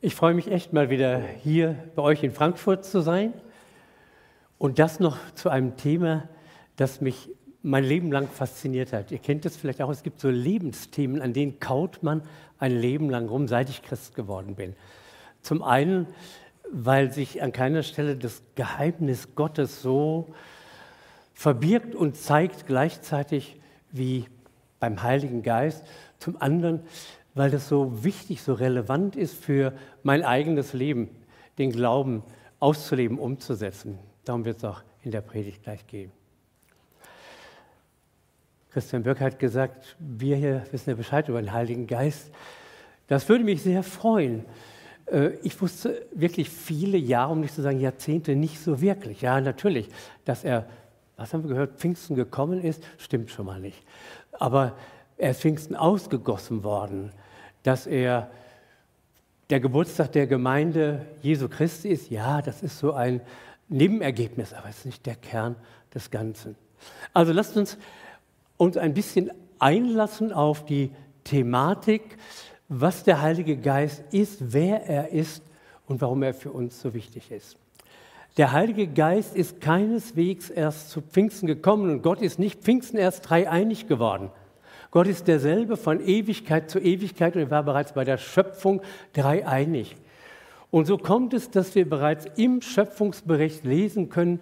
Ich freue mich echt mal wieder hier bei euch in Frankfurt zu sein und das noch zu einem Thema, das mich mein Leben lang fasziniert hat. Ihr kennt es vielleicht auch, es gibt so Lebensthemen, an denen kaut man ein Leben lang rum, seit ich Christ geworden bin. Zum einen, weil sich an keiner Stelle das Geheimnis Gottes so verbirgt und zeigt gleichzeitig wie beim Heiligen Geist. Zum anderen, weil das so wichtig, so relevant ist für mein eigenes Leben, den Glauben auszuleben, umzusetzen. Darum wird es auch in der Predigt gleich gehen. Christian Böck hat gesagt, wir hier wissen ja Bescheid über den Heiligen Geist. Das würde mich sehr freuen. Äh, ich wusste wirklich viele Jahre, um nicht zu sagen Jahrzehnte, nicht so wirklich. Ja, natürlich, dass er, was haben wir gehört, Pfingsten gekommen ist, stimmt schon mal nicht. Aber er ist Pfingsten ausgegossen worden dass er der Geburtstag der Gemeinde Jesu Christi ist, ja, das ist so ein Nebenergebnis, aber es ist nicht der Kern des Ganzen. Also lasst uns uns ein bisschen einlassen auf die Thematik, was der Heilige Geist ist, wer er ist und warum er für uns so wichtig ist. Der Heilige Geist ist keineswegs erst zu Pfingsten gekommen und Gott ist nicht Pfingsten erst dreieinig geworden. Gott ist derselbe von Ewigkeit zu Ewigkeit und er war bereits bei der Schöpfung dreieinig. Und so kommt es, dass wir bereits im Schöpfungsbericht lesen können,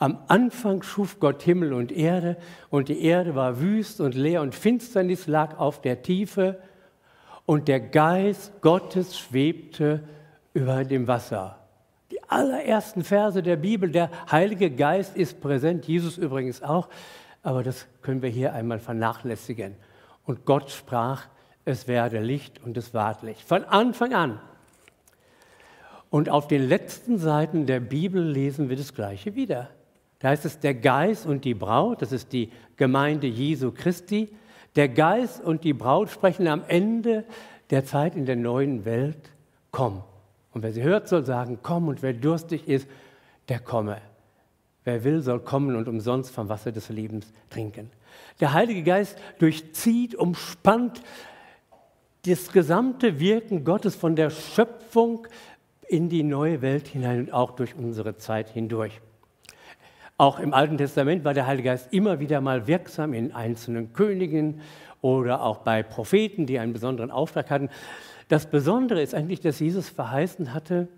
am Anfang schuf Gott Himmel und Erde und die Erde war wüst und leer und Finsternis lag auf der Tiefe und der Geist Gottes schwebte über dem Wasser. Die allerersten Verse der Bibel, der Heilige Geist ist präsent, Jesus übrigens auch, aber das können wir hier einmal vernachlässigen. Und Gott sprach, es werde Licht und es ward Licht. Von Anfang an. Und auf den letzten Seiten der Bibel lesen wir das Gleiche wieder. Da heißt es, der Geist und die Braut, das ist die Gemeinde Jesu Christi, der Geist und die Braut sprechen am Ende der Zeit in der neuen Welt, komm. Und wer sie hört, soll sagen, komm. Und wer durstig ist, der komme. Wer will, soll kommen und umsonst vom Wasser des Lebens trinken. Der Heilige Geist durchzieht, umspannt das gesamte Wirken Gottes von der Schöpfung in die neue Welt hinein und auch durch unsere Zeit hindurch. Auch im Alten Testament war der Heilige Geist immer wieder mal wirksam in einzelnen Königen oder auch bei Propheten, die einen besonderen Auftrag hatten. Das Besondere ist eigentlich, dass Jesus verheißen hatte,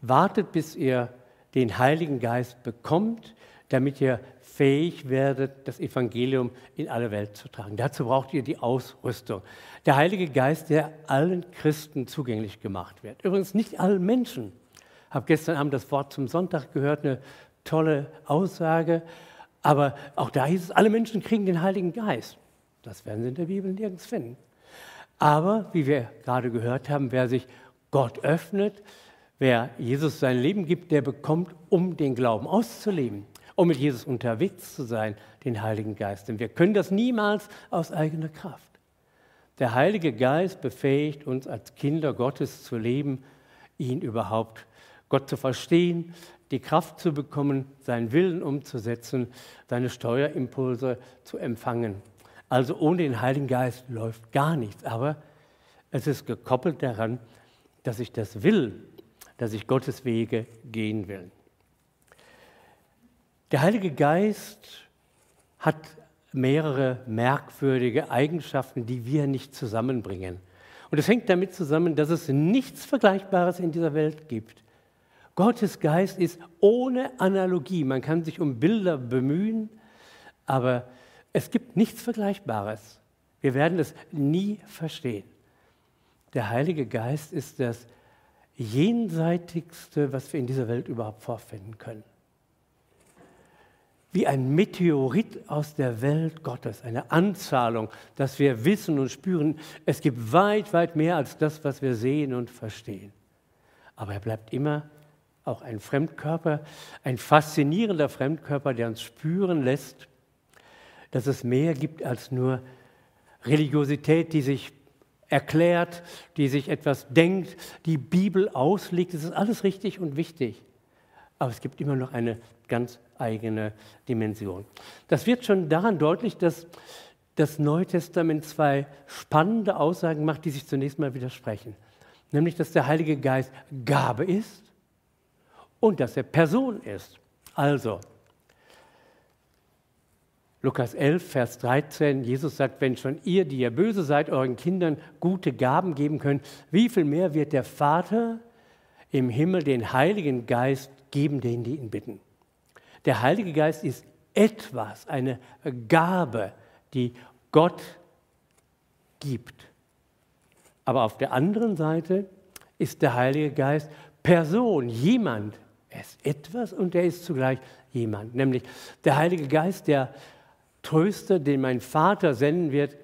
wartet, bis ihr den Heiligen Geist bekommt, damit ihr fähig werdet, das Evangelium in alle Welt zu tragen. Dazu braucht ihr die Ausrüstung. Der Heilige Geist, der allen Christen zugänglich gemacht wird. Übrigens nicht allen Menschen. Ich habe gestern Abend das Wort zum Sonntag gehört, eine tolle Aussage. Aber auch da hieß es, alle Menschen kriegen den Heiligen Geist. Das werden sie in der Bibel nirgends finden. Aber, wie wir gerade gehört haben, wer sich Gott öffnet, wer Jesus sein Leben gibt, der bekommt, um den Glauben auszuleben um mit Jesus unterwegs zu sein, den Heiligen Geist. Denn wir können das niemals aus eigener Kraft. Der Heilige Geist befähigt uns als Kinder Gottes zu leben, ihn überhaupt, Gott zu verstehen, die Kraft zu bekommen, seinen Willen umzusetzen, seine Steuerimpulse zu empfangen. Also ohne den Heiligen Geist läuft gar nichts. Aber es ist gekoppelt daran, dass ich das will, dass ich Gottes Wege gehen will. Der Heilige Geist hat mehrere merkwürdige Eigenschaften, die wir nicht zusammenbringen. Und es hängt damit zusammen, dass es nichts Vergleichbares in dieser Welt gibt. Gottes Geist ist ohne Analogie. Man kann sich um Bilder bemühen, aber es gibt nichts Vergleichbares. Wir werden es nie verstehen. Der Heilige Geist ist das jenseitigste, was wir in dieser Welt überhaupt vorfinden können wie ein Meteorit aus der Welt Gottes, eine Anzahlung, dass wir wissen und spüren, es gibt weit, weit mehr als das, was wir sehen und verstehen. Aber er bleibt immer auch ein Fremdkörper, ein faszinierender Fremdkörper, der uns spüren lässt, dass es mehr gibt als nur Religiosität, die sich erklärt, die sich etwas denkt, die Bibel auslegt. Das ist alles richtig und wichtig. Aber es gibt immer noch eine ganz eigene Dimension. Das wird schon daran deutlich, dass das Neue Testament zwei spannende Aussagen macht, die sich zunächst mal widersprechen. nämlich dass der Heilige Geist Gabe ist und dass er Person ist. Also, Lukas 11, Vers 13, Jesus sagt, wenn schon ihr, die ihr böse seid, euren Kindern gute Gaben geben könnt, wie viel mehr wird der Vater im Himmel den Heiligen Geist geben, denen die ihn bitten. Der Heilige Geist ist etwas, eine Gabe, die Gott gibt. Aber auf der anderen Seite ist der Heilige Geist Person, jemand. Er ist etwas und er ist zugleich jemand. Nämlich der Heilige Geist, der Tröster, den mein Vater senden wird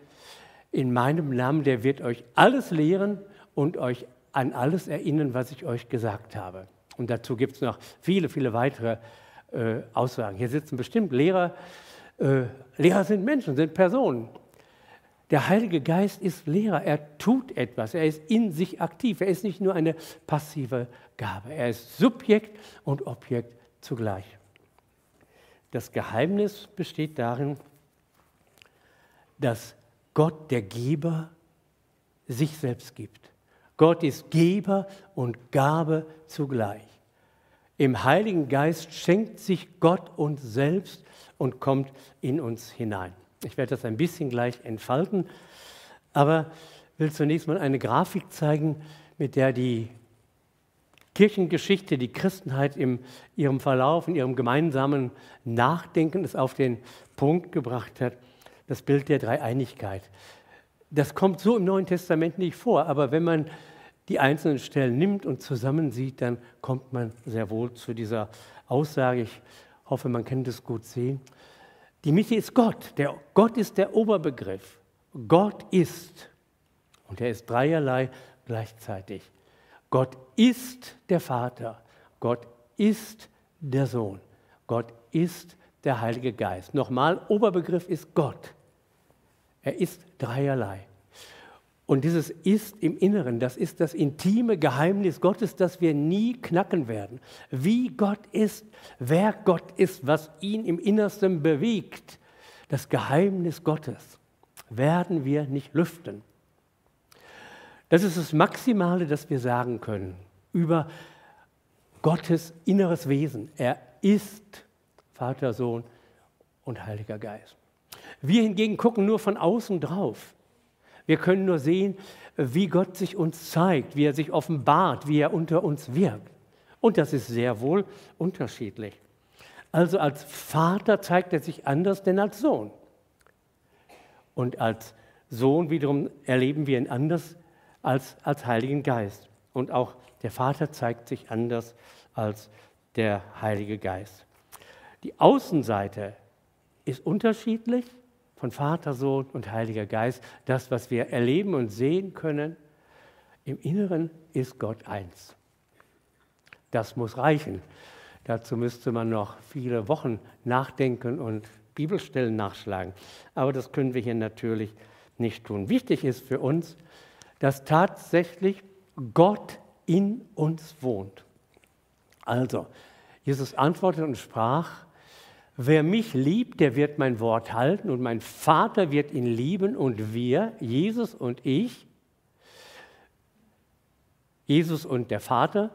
in meinem Namen, der wird euch alles lehren und euch an alles erinnern, was ich euch gesagt habe. Und dazu gibt es noch viele, viele weitere äh. Hier sitzen bestimmt Lehrer. Äh, Lehrer sind Menschen, sind Personen. Der Heilige Geist ist Lehrer. Er tut etwas. Er ist in sich aktiv. Er ist nicht nur eine passive Gabe. Er ist Subjekt und Objekt zugleich. Das Geheimnis besteht darin, dass Gott, der Geber, sich selbst gibt. Gott ist Geber und Gabe zugleich. Im Heiligen Geist schenkt sich Gott uns selbst und kommt in uns hinein. Ich werde das ein bisschen gleich entfalten, aber will zunächst mal eine Grafik zeigen, mit der die Kirchengeschichte, die Christenheit in ihrem Verlauf, in ihrem gemeinsamen Nachdenken es auf den Punkt gebracht hat, das Bild der Dreieinigkeit. Das kommt so im Neuen Testament nicht vor, aber wenn man die einzelnen Stellen nimmt und zusammensieht, dann kommt man sehr wohl zu dieser Aussage. Ich hoffe, man kann das gut sehen. Die Mitte ist Gott. Der, Gott ist der Oberbegriff. Gott ist. Und er ist dreierlei gleichzeitig. Gott ist der Vater. Gott ist der Sohn. Gott ist der Heilige Geist. Nochmal, Oberbegriff ist Gott. Er ist dreierlei. Und dieses ist im Inneren, das ist das intime Geheimnis Gottes, das wir nie knacken werden. Wie Gott ist, wer Gott ist, was ihn im Innersten bewegt, das Geheimnis Gottes werden wir nicht lüften. Das ist das Maximale, das wir sagen können über Gottes inneres Wesen. Er ist Vater, Sohn und Heiliger Geist. Wir hingegen gucken nur von außen drauf. Wir können nur sehen, wie Gott sich uns zeigt, wie er sich offenbart, wie er unter uns wirkt. Und das ist sehr wohl unterschiedlich. Also als Vater zeigt er sich anders denn als Sohn. Und als Sohn wiederum erleben wir ihn anders als als Heiligen Geist. Und auch der Vater zeigt sich anders als der Heilige Geist. Die Außenseite ist unterschiedlich, von Vater, Sohn und Heiliger Geist, das, was wir erleben und sehen können, im Inneren ist Gott eins. Das muss reichen. Dazu müsste man noch viele Wochen nachdenken und Bibelstellen nachschlagen. Aber das können wir hier natürlich nicht tun. Wichtig ist für uns, dass tatsächlich Gott in uns wohnt. Also, Jesus antwortete und sprach, Wer mich liebt, der wird mein Wort halten und mein Vater wird ihn lieben und wir, Jesus und ich, Jesus und der Vater,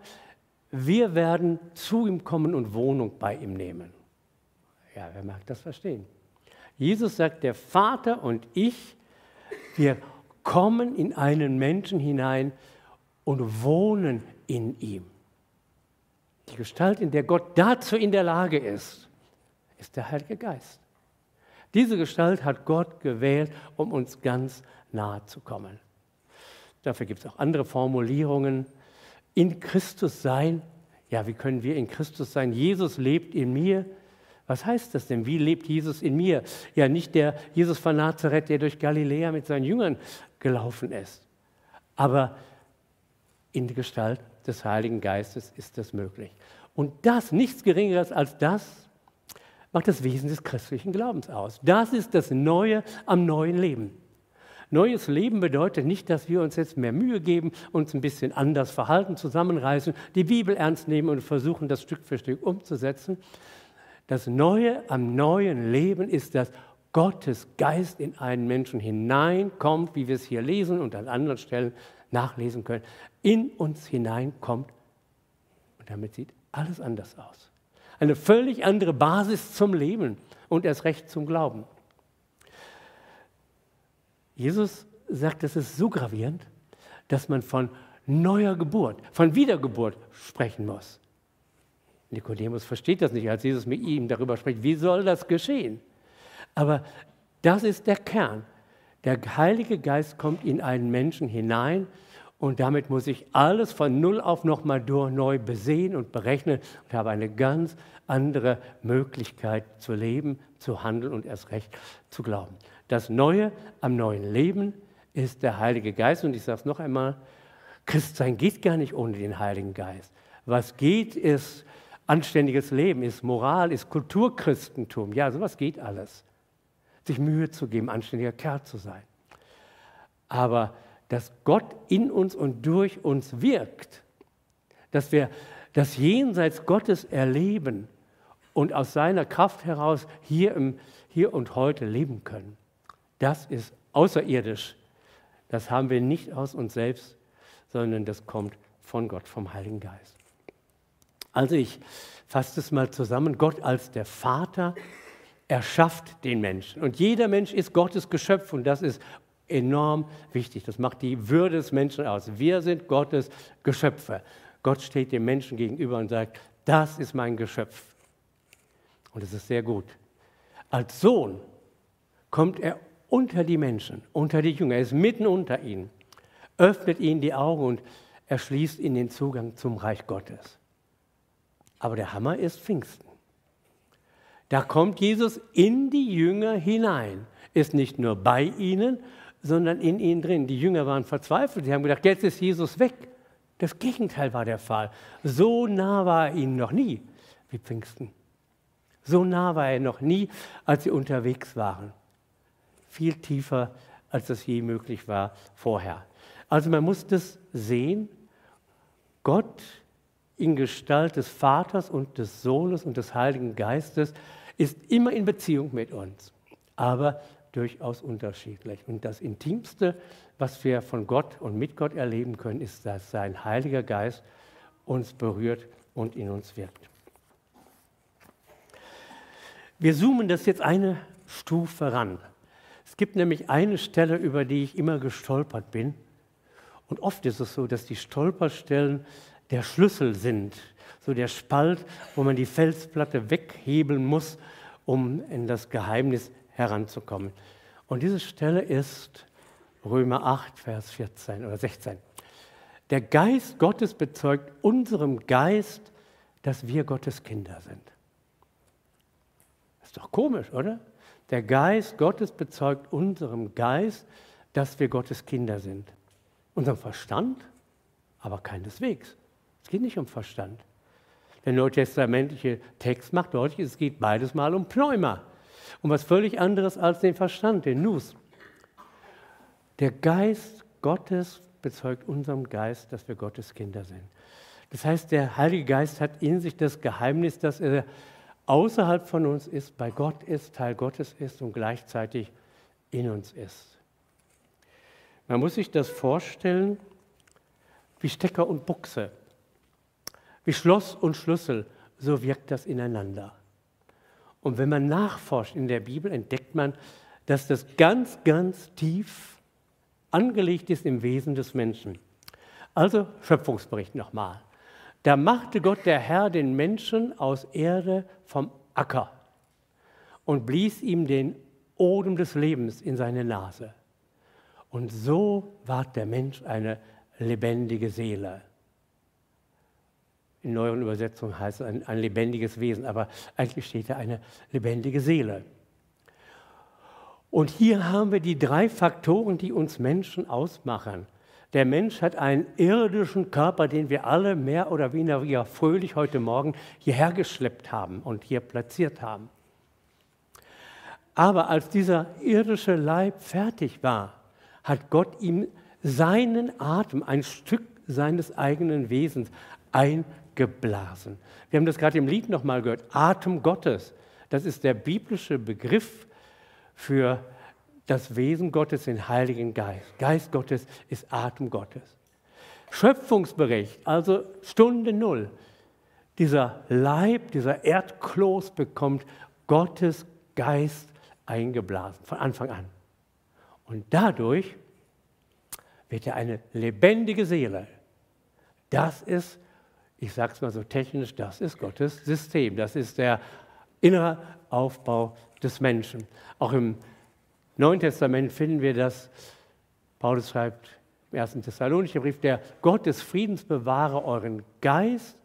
wir werden zu ihm kommen und Wohnung bei ihm nehmen. Ja, wer mag das verstehen? Jesus sagt, der Vater und ich, wir kommen in einen Menschen hinein und wohnen in ihm. Die Gestalt, in der Gott dazu in der Lage ist, ist der Heilige Geist. Diese Gestalt hat Gott gewählt, um uns ganz nahe zu kommen. Dafür gibt es auch andere Formulierungen. In Christus sein. Ja, wie können wir in Christus sein? Jesus lebt in mir. Was heißt das denn? Wie lebt Jesus in mir? Ja, nicht der Jesus von Nazareth, der durch Galiläa mit seinen Jüngern gelaufen ist. Aber in der Gestalt des Heiligen Geistes ist das möglich. Und das, nichts Geringeres als das, macht das Wesen des christlichen Glaubens aus. Das ist das Neue am neuen Leben. Neues Leben bedeutet nicht, dass wir uns jetzt mehr Mühe geben, uns ein bisschen anders verhalten, zusammenreißen, die Bibel ernst nehmen und versuchen, das Stück für Stück umzusetzen. Das Neue am neuen Leben ist, dass Gottes Geist in einen Menschen hineinkommt, wie wir es hier lesen und an anderen Stellen nachlesen können, in uns hineinkommt. Und damit sieht alles anders aus. Eine völlig andere Basis zum Leben und erst recht zum Glauben. Jesus sagt, das ist so gravierend, dass man von neuer Geburt, von Wiedergeburt sprechen muss. Nikodemus versteht das nicht, als Jesus mit ihm darüber spricht, wie soll das geschehen? Aber das ist der Kern. Der Heilige Geist kommt in einen Menschen hinein und damit muss ich alles von Null auf nochmal neu besehen und berechnen und habe eine ganz andere Möglichkeit zu leben, zu handeln und erst recht zu glauben. Das Neue am neuen Leben ist der Heilige Geist. Und ich sage es noch einmal, Christsein geht gar nicht ohne den Heiligen Geist. Was geht, ist anständiges Leben, ist Moral, ist Kulturchristentum. Ja, sowas geht alles. Sich Mühe zu geben, anständiger Kerl zu sein. Aber dass Gott in uns und durch uns wirkt, dass wir das Jenseits Gottes erleben und aus seiner Kraft heraus hier, im, hier und heute leben können, das ist außerirdisch. Das haben wir nicht aus uns selbst, sondern das kommt von Gott, vom Heiligen Geist. Also ich fasse es mal zusammen. Gott als der Vater erschafft den Menschen. Und jeder Mensch ist Gottes Geschöpf und das ist enorm wichtig. Das macht die Würde des Menschen aus. Wir sind Gottes Geschöpfe. Gott steht dem Menschen gegenüber und sagt, das ist mein Geschöpf. Und es ist sehr gut. Als Sohn kommt er unter die Menschen, unter die Jünger, er ist mitten unter ihnen, öffnet ihnen die Augen und erschließt ihnen den Zugang zum Reich Gottes. Aber der Hammer ist Pfingsten. Da kommt Jesus in die Jünger hinein, ist nicht nur bei ihnen, sondern in ihnen drin. Die Jünger waren verzweifelt, sie haben gedacht, jetzt ist Jesus weg. Das Gegenteil war der Fall. So nah war er ihnen noch nie wie Pfingsten. So nah war er noch nie, als sie unterwegs waren viel tiefer, als das je möglich war vorher. Also man muss das sehen, Gott in Gestalt des Vaters und des Sohnes und des Heiligen Geistes ist immer in Beziehung mit uns, aber durchaus unterschiedlich. Und das Intimste, was wir von Gott und mit Gott erleben können, ist, dass sein Heiliger Geist uns berührt und in uns wirkt. Wir zoomen das jetzt eine Stufe ran. Es gibt nämlich eine Stelle, über die ich immer gestolpert bin. Und oft ist es so, dass die Stolperstellen der Schlüssel sind, so der Spalt, wo man die Felsplatte weghebeln muss, um in das Geheimnis heranzukommen. Und diese Stelle ist Römer 8, Vers 14 oder 16. Der Geist Gottes bezeugt unserem Geist, dass wir Gottes Kinder sind. Ist doch komisch, oder? Der Geist Gottes bezeugt unserem Geist, dass wir Gottes Kinder sind. Unserem Verstand aber keineswegs. Es geht nicht um Verstand. Der neutestamentliche Text macht deutlich, es geht beides mal um Pneuma. Um was völlig anderes als den Verstand, den Nus. Der Geist Gottes bezeugt unserem Geist, dass wir Gottes Kinder sind. Das heißt, der Heilige Geist hat in sich das Geheimnis, dass er außerhalb von uns ist, bei Gott ist, Teil Gottes ist und gleichzeitig in uns ist. Man muss sich das vorstellen wie Stecker und Buchse, wie Schloss und Schlüssel, so wirkt das ineinander. Und wenn man nachforscht in der Bibel, entdeckt man, dass das ganz, ganz tief angelegt ist im Wesen des Menschen. Also Schöpfungsbericht nochmal. Da machte Gott der Herr den Menschen aus Erde vom Acker und blies ihm den Odem des Lebens in seine Nase. Und so ward der Mensch eine lebendige Seele. In neueren Übersetzungen heißt es ein, ein lebendiges Wesen, aber eigentlich steht da eine lebendige Seele. Und hier haben wir die drei Faktoren, die uns Menschen ausmachen. Der Mensch hat einen irdischen Körper, den wir alle mehr oder weniger fröhlich heute Morgen hierher geschleppt haben und hier platziert haben. Aber als dieser irdische Leib fertig war, hat Gott ihm seinen Atem, ein Stück seines eigenen Wesens eingeblasen. Wir haben das gerade im Lied nochmal gehört. Atem Gottes. Das ist der biblische Begriff für das Wesen Gottes, den Heiligen Geist. Geist Gottes ist Atem Gottes. Schöpfungsbericht, also Stunde Null. Dieser Leib, dieser Erdkloß bekommt Gottes Geist eingeblasen, von Anfang an. Und dadurch wird er eine lebendige Seele. Das ist, ich sage es mal so technisch, das ist Gottes System. Das ist der innere Aufbau des Menschen. Auch im Neuen Testament finden wir das. Paulus schreibt im ersten Thessalonicher Brief, der Gott des Friedens bewahre euren Geist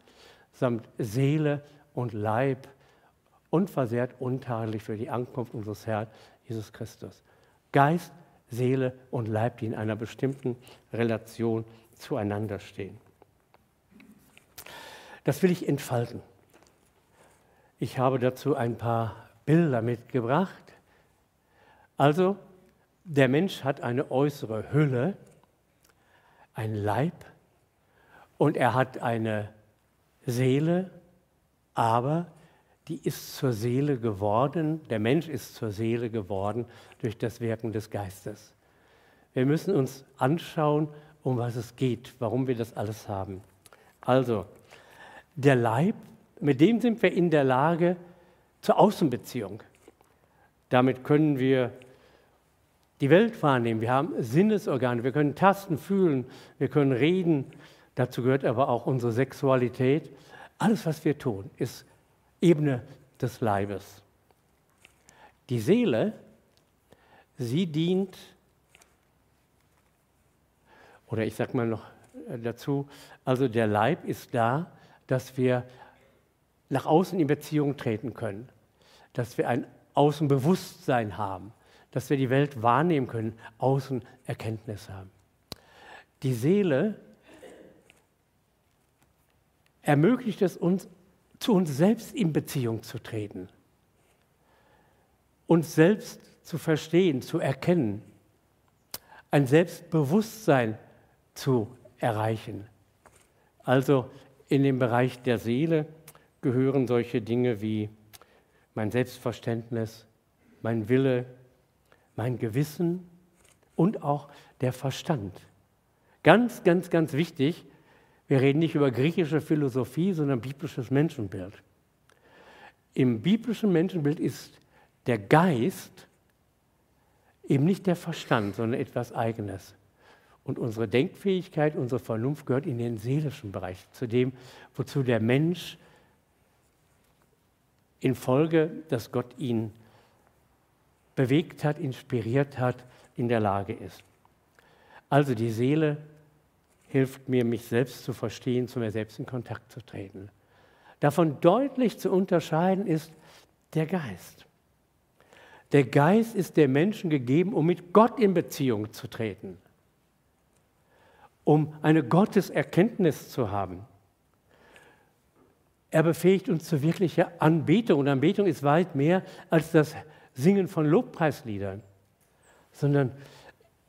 samt Seele und Leib unversehrt, untadelig für die Ankunft unseres Herrn Jesus Christus. Geist, Seele und Leib, die in einer bestimmten Relation zueinander stehen. Das will ich entfalten. Ich habe dazu ein paar Bilder mitgebracht. Also, der Mensch hat eine äußere Hülle, ein Leib und er hat eine Seele, aber die ist zur Seele geworden, der Mensch ist zur Seele geworden durch das Wirken des Geistes. Wir müssen uns anschauen, um was es geht, warum wir das alles haben. Also, der Leib, mit dem sind wir in der Lage zur Außenbeziehung. Damit können wir die Welt wahrnehmen. Wir haben Sinnesorgane, wir können tasten, fühlen, wir können reden. Dazu gehört aber auch unsere Sexualität. Alles, was wir tun, ist Ebene des Leibes. Die Seele, sie dient, oder ich sage mal noch dazu, also der Leib ist da, dass wir nach außen in Beziehung treten können, dass wir ein Außenbewusstsein haben, dass wir die Welt wahrnehmen können, Außenerkenntnis haben. Die Seele ermöglicht es uns, zu uns selbst in Beziehung zu treten, uns selbst zu verstehen, zu erkennen, ein Selbstbewusstsein zu erreichen. Also in den Bereich der Seele gehören solche Dinge wie mein Selbstverständnis, mein Wille, mein Gewissen und auch der Verstand. Ganz, ganz, ganz wichtig, wir reden nicht über griechische Philosophie, sondern biblisches Menschenbild. Im biblischen Menschenbild ist der Geist eben nicht der Verstand, sondern etwas Eigenes. Und unsere Denkfähigkeit, unsere Vernunft gehört in den seelischen Bereich, zu dem, wozu der Mensch infolge, dass Gott ihn bewegt hat, inspiriert hat, in der Lage ist. Also die Seele hilft mir, mich selbst zu verstehen, zu mir selbst in Kontakt zu treten. Davon deutlich zu unterscheiden ist der Geist. Der Geist ist der Menschen gegeben, um mit Gott in Beziehung zu treten, um eine Gotteserkenntnis zu haben. Er befähigt uns zu wirklicher Anbetung. Und Anbetung ist weit mehr als das Singen von Lobpreisliedern, sondern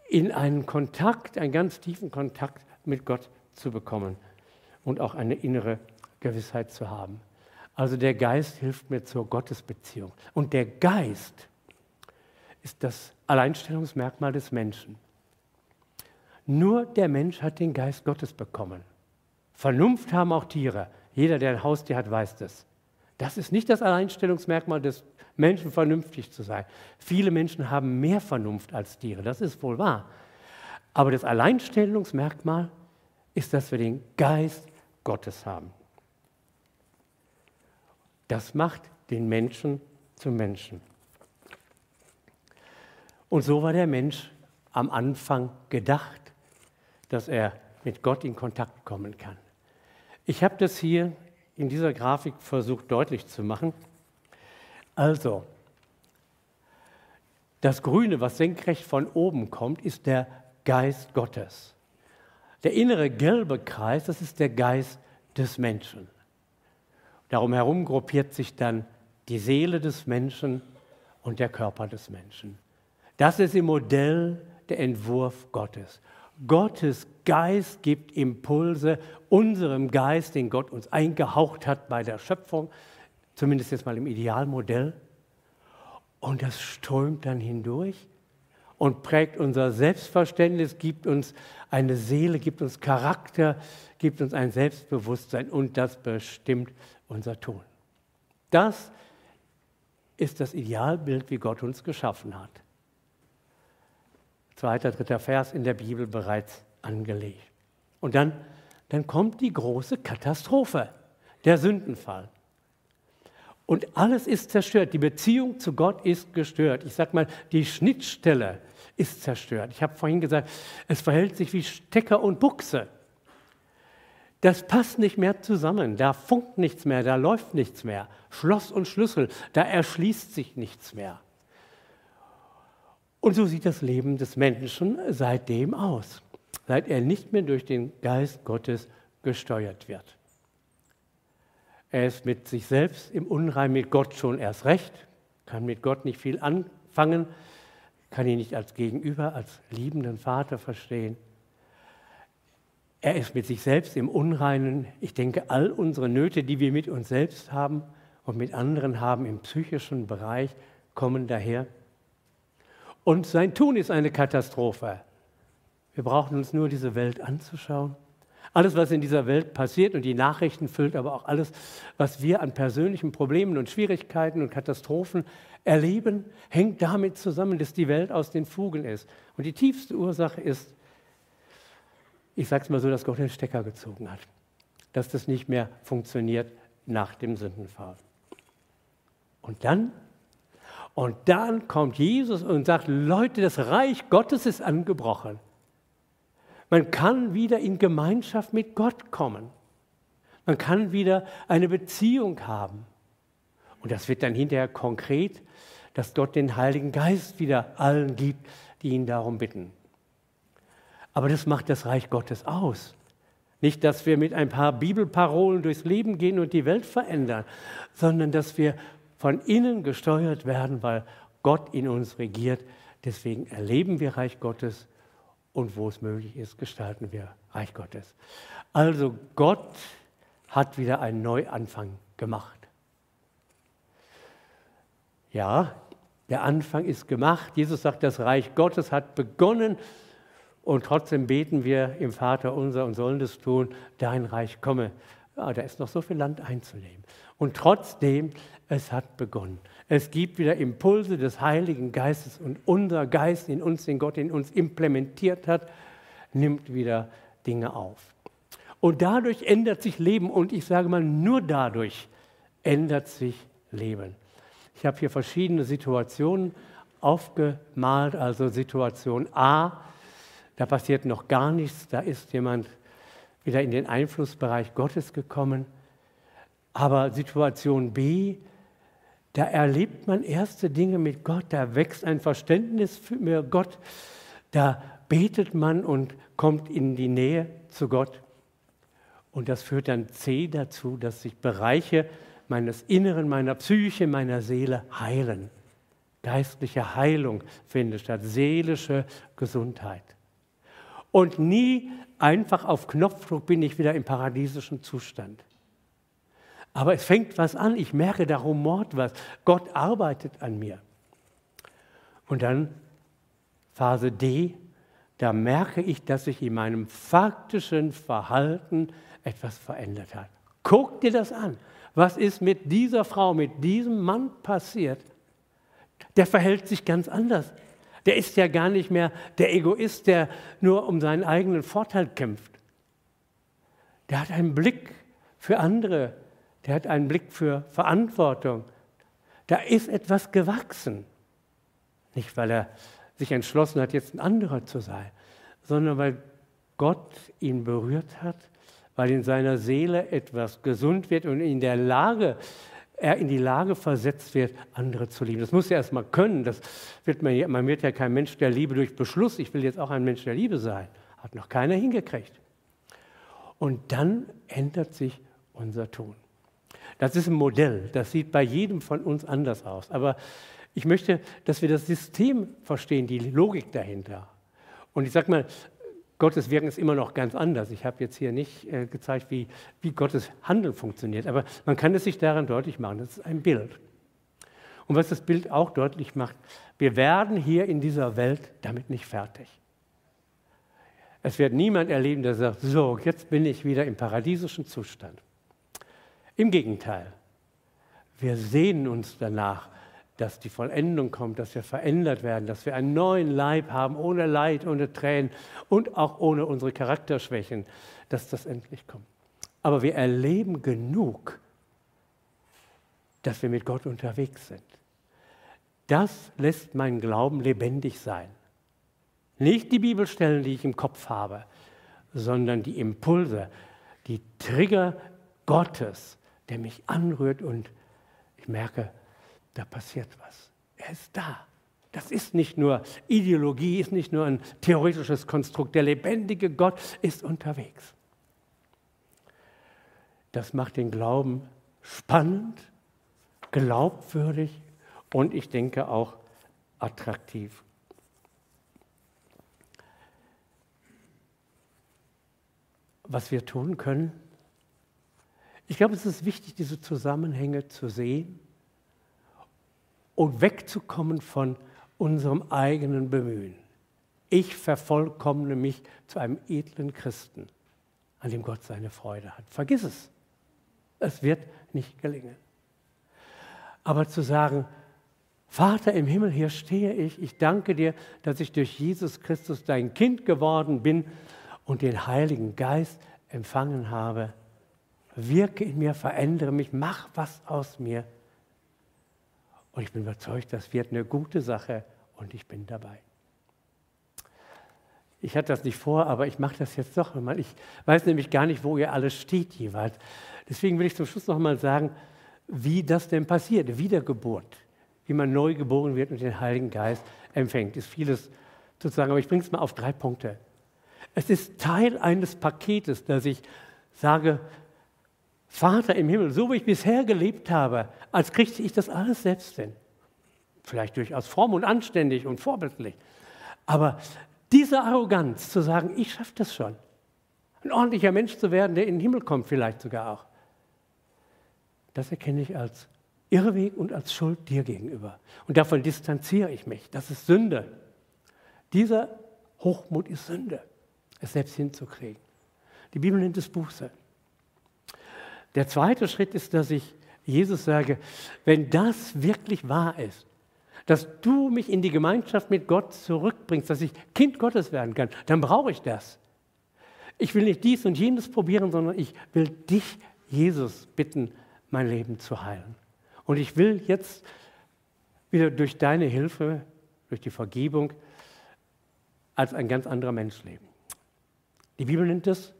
in einen Kontakt, einen ganz tiefen Kontakt mit Gott zu bekommen und auch eine innere Gewissheit zu haben. Also der Geist hilft mir zur Gottesbeziehung. Und der Geist ist das Alleinstellungsmerkmal des Menschen. Nur der Mensch hat den Geist Gottes bekommen. Vernunft haben auch Tiere. Jeder, der ein Haustier hat, weiß das. Das ist nicht das Alleinstellungsmerkmal des Menschen, vernünftig zu sein. Viele Menschen haben mehr Vernunft als Tiere, das ist wohl wahr. Aber das Alleinstellungsmerkmal ist, dass wir den Geist Gottes haben. Das macht den Menschen zum Menschen. Und so war der Mensch am Anfang gedacht, dass er mit Gott in Kontakt kommen kann. Ich habe das hier in dieser Grafik versucht deutlich zu machen. Also, das Grüne, was senkrecht von oben kommt, ist der Geist Gottes. Der innere gelbe Kreis, das ist der Geist des Menschen. Darum herum gruppiert sich dann die Seele des Menschen und der Körper des Menschen. Das ist im Modell der Entwurf Gottes. Gottes Geist gibt Impulse unserem Geist, den Gott uns eingehaucht hat bei der Schöpfung, zumindest jetzt mal im Idealmodell. Und das strömt dann hindurch und prägt unser Selbstverständnis, gibt uns eine Seele, gibt uns Charakter, gibt uns ein Selbstbewusstsein und das bestimmt unser Tun. Das ist das Idealbild, wie Gott uns geschaffen hat. Zweiter, dritter Vers in der Bibel bereits angelegt. Und dann, dann kommt die große Katastrophe, der Sündenfall. Und alles ist zerstört. Die Beziehung zu Gott ist gestört. Ich sage mal, die Schnittstelle ist zerstört. Ich habe vorhin gesagt, es verhält sich wie Stecker und Buchse. Das passt nicht mehr zusammen. Da funkt nichts mehr, da läuft nichts mehr. Schloss und Schlüssel, da erschließt sich nichts mehr. Und so sieht das Leben des Menschen seitdem aus, seit er nicht mehr durch den Geist Gottes gesteuert wird. Er ist mit sich selbst im Unrein, mit Gott schon erst recht, kann mit Gott nicht viel anfangen, kann ihn nicht als Gegenüber, als liebenden Vater verstehen. Er ist mit sich selbst im Unreinen. Ich denke, all unsere Nöte, die wir mit uns selbst haben und mit anderen haben im psychischen Bereich, kommen daher. Und sein Tun ist eine Katastrophe. Wir brauchen uns nur diese Welt anzuschauen. Alles, was in dieser Welt passiert und die Nachrichten füllt, aber auch alles, was wir an persönlichen Problemen und Schwierigkeiten und Katastrophen erleben, hängt damit zusammen, dass die Welt aus den Fugen ist. Und die tiefste Ursache ist, ich sage es mal so, dass Gott den Stecker gezogen hat, dass das nicht mehr funktioniert nach dem Sündenfall. Und dann, und dann kommt Jesus und sagt, Leute, das Reich Gottes ist angebrochen. Man kann wieder in Gemeinschaft mit Gott kommen. Man kann wieder eine Beziehung haben. Und das wird dann hinterher konkret, dass Gott den Heiligen Geist wieder allen gibt, die ihn darum bitten. Aber das macht das Reich Gottes aus. Nicht, dass wir mit ein paar Bibelparolen durchs Leben gehen und die Welt verändern, sondern dass wir von innen gesteuert werden, weil Gott in uns regiert. Deswegen erleben wir Reich Gottes und wo es möglich ist, gestalten wir Reich Gottes. Also Gott hat wieder einen Neuanfang gemacht. Ja, der Anfang ist gemacht. Jesus sagt, das Reich Gottes hat begonnen und trotzdem beten wir im Vater unser und sollen das tun, dein Reich komme. Ja, da ist noch so viel Land einzunehmen. Und trotzdem, es hat begonnen. Es gibt wieder Impulse des Heiligen Geistes und unser Geist in uns, den Gott in uns implementiert hat, nimmt wieder Dinge auf. Und dadurch ändert sich Leben und ich sage mal, nur dadurch ändert sich Leben. Ich habe hier verschiedene Situationen aufgemalt, also Situation A, da passiert noch gar nichts, da ist jemand wieder in den Einflussbereich Gottes gekommen. Aber Situation B, da erlebt man erste Dinge mit Gott, da wächst ein Verständnis für Gott, da betet man und kommt in die Nähe zu Gott. Und das führt dann C dazu, dass sich Bereiche meines Inneren, meiner Psyche, meiner Seele heilen. Geistliche Heilung findet statt, seelische Gesundheit. Und nie einfach auf Knopfdruck bin ich wieder im paradiesischen Zustand. Aber es fängt was an, ich merke, da rumort was. Gott arbeitet an mir. Und dann Phase D, da merke ich, dass sich in meinem faktischen Verhalten etwas verändert hat. Guck dir das an. Was ist mit dieser Frau, mit diesem Mann passiert? Der verhält sich ganz anders. Der ist ja gar nicht mehr der Egoist, der nur um seinen eigenen Vorteil kämpft. Der hat einen Blick für andere der hat einen Blick für Verantwortung. Da ist etwas gewachsen. Nicht, weil er sich entschlossen hat, jetzt ein anderer zu sein, sondern weil Gott ihn berührt hat, weil in seiner Seele etwas gesund wird und in der Lage, er in die Lage versetzt wird, andere zu lieben. Das muss er erstmal können. Das wird man, man wird ja kein Mensch der Liebe durch Beschluss. Ich will jetzt auch ein Mensch der Liebe sein. Hat noch keiner hingekriegt. Und dann ändert sich unser Tun. Das ist ein Modell, das sieht bei jedem von uns anders aus. Aber ich möchte, dass wir das System verstehen, die Logik dahinter. Und ich sage mal, Gottes Wirken ist immer noch ganz anders. Ich habe jetzt hier nicht äh, gezeigt, wie, wie Gottes Handeln funktioniert, aber man kann es sich daran deutlich machen. Das ist ein Bild. Und was das Bild auch deutlich macht, wir werden hier in dieser Welt damit nicht fertig. Es wird niemand erleben, der sagt, so, jetzt bin ich wieder im paradiesischen Zustand. Im Gegenteil, wir sehnen uns danach, dass die Vollendung kommt, dass wir verändert werden, dass wir einen neuen Leib haben, ohne Leid, ohne Tränen und auch ohne unsere Charakterschwächen, dass das endlich kommt. Aber wir erleben genug, dass wir mit Gott unterwegs sind. Das lässt meinen Glauben lebendig sein. Nicht die Bibelstellen, die ich im Kopf habe, sondern die Impulse, die Trigger Gottes, der mich anrührt und ich merke, da passiert was. Er ist da. Das ist nicht nur Ideologie, ist nicht nur ein theoretisches Konstrukt. Der lebendige Gott ist unterwegs. Das macht den Glauben spannend, glaubwürdig und ich denke auch attraktiv. Was wir tun können, ich glaube, es ist wichtig, diese Zusammenhänge zu sehen und wegzukommen von unserem eigenen Bemühen. Ich vervollkommne mich zu einem edlen Christen, an dem Gott seine Freude hat. Vergiss es. Es wird nicht gelingen. Aber zu sagen, Vater im Himmel, hier stehe ich, ich danke dir, dass ich durch Jesus Christus dein Kind geworden bin und den Heiligen Geist empfangen habe. Wirke in mir, verändere mich, mach was aus mir. Und ich bin überzeugt, das wird eine gute Sache und ich bin dabei. Ich hatte das nicht vor, aber ich mache das jetzt doch einmal. Ich weiß nämlich gar nicht, wo ihr alles steht jeweils. Deswegen will ich zum Schluss noch mal sagen, wie das denn passiert, Wiedergeburt, wie man neu geboren wird und den Heiligen Geist empfängt. Ist vieles sozusagen, aber ich bringe es mal auf drei Punkte. Es ist Teil eines Paketes, dass ich sage, Vater im Himmel, so wie ich bisher gelebt habe, als kriegte ich das alles selbst hin. Vielleicht durchaus fromm und anständig und vorbildlich. Aber diese Arroganz zu sagen, ich schaffe das schon, ein ordentlicher Mensch zu werden, der in den Himmel kommt vielleicht sogar auch, das erkenne ich als Irrweg und als Schuld dir gegenüber. Und davon distanziere ich mich. Das ist Sünde. Dieser Hochmut ist Sünde, es selbst hinzukriegen. Die Bibel nennt es Buße. Der zweite Schritt ist, dass ich Jesus sage, wenn das wirklich wahr ist, dass du mich in die Gemeinschaft mit Gott zurückbringst, dass ich Kind Gottes werden kann, dann brauche ich das. Ich will nicht dies und jenes probieren, sondern ich will dich, Jesus, bitten, mein Leben zu heilen. Und ich will jetzt wieder durch deine Hilfe, durch die Vergebung, als ein ganz anderer Mensch leben. Die Bibel nennt es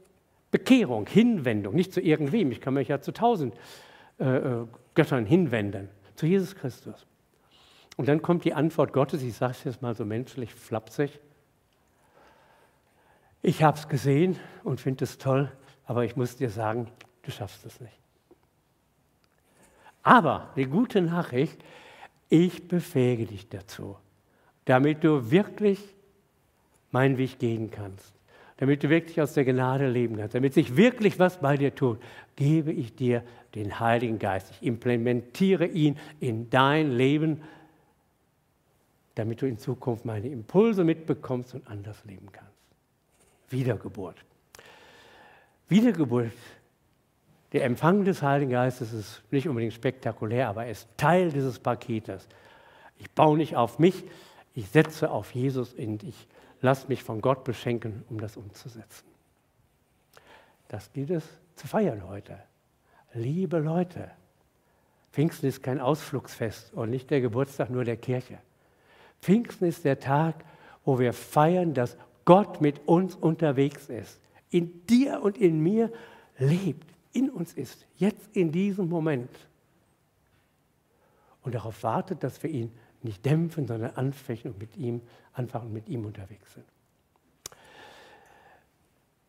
Bekehrung, Hinwendung, nicht zu irgendwem. Ich kann mich ja zu tausend äh, äh, Göttern hinwenden, zu Jesus Christus. Und dann kommt die Antwort Gottes, ich sage es jetzt mal so menschlich flapsig. Ich habe es gesehen und finde es toll, aber ich muss dir sagen, du schaffst es nicht. Aber die gute Nachricht, ich befähige dich dazu, damit du wirklich meinen Weg gehen kannst damit du wirklich aus der Gnade leben kannst, damit sich wirklich was bei dir tut, gebe ich dir den Heiligen Geist. Ich implementiere ihn in dein Leben, damit du in Zukunft meine Impulse mitbekommst und anders leben kannst. Wiedergeburt. Wiedergeburt, der Empfang des Heiligen Geistes ist nicht unbedingt spektakulär, aber er ist Teil dieses Paketes. Ich baue nicht auf mich, ich setze auf Jesus und ich lass mich von Gott beschenken, um das umzusetzen. Das gilt es zu feiern heute. Liebe Leute, Pfingsten ist kein Ausflugsfest und nicht der Geburtstag nur der Kirche. Pfingsten ist der Tag, wo wir feiern, dass Gott mit uns unterwegs ist, in dir und in mir lebt, in uns ist, jetzt in diesem Moment. Und darauf wartet, dass wir ihn nicht dämpfen, sondern anfechten und mit ihm, anfangen und mit ihm unterwegs sind.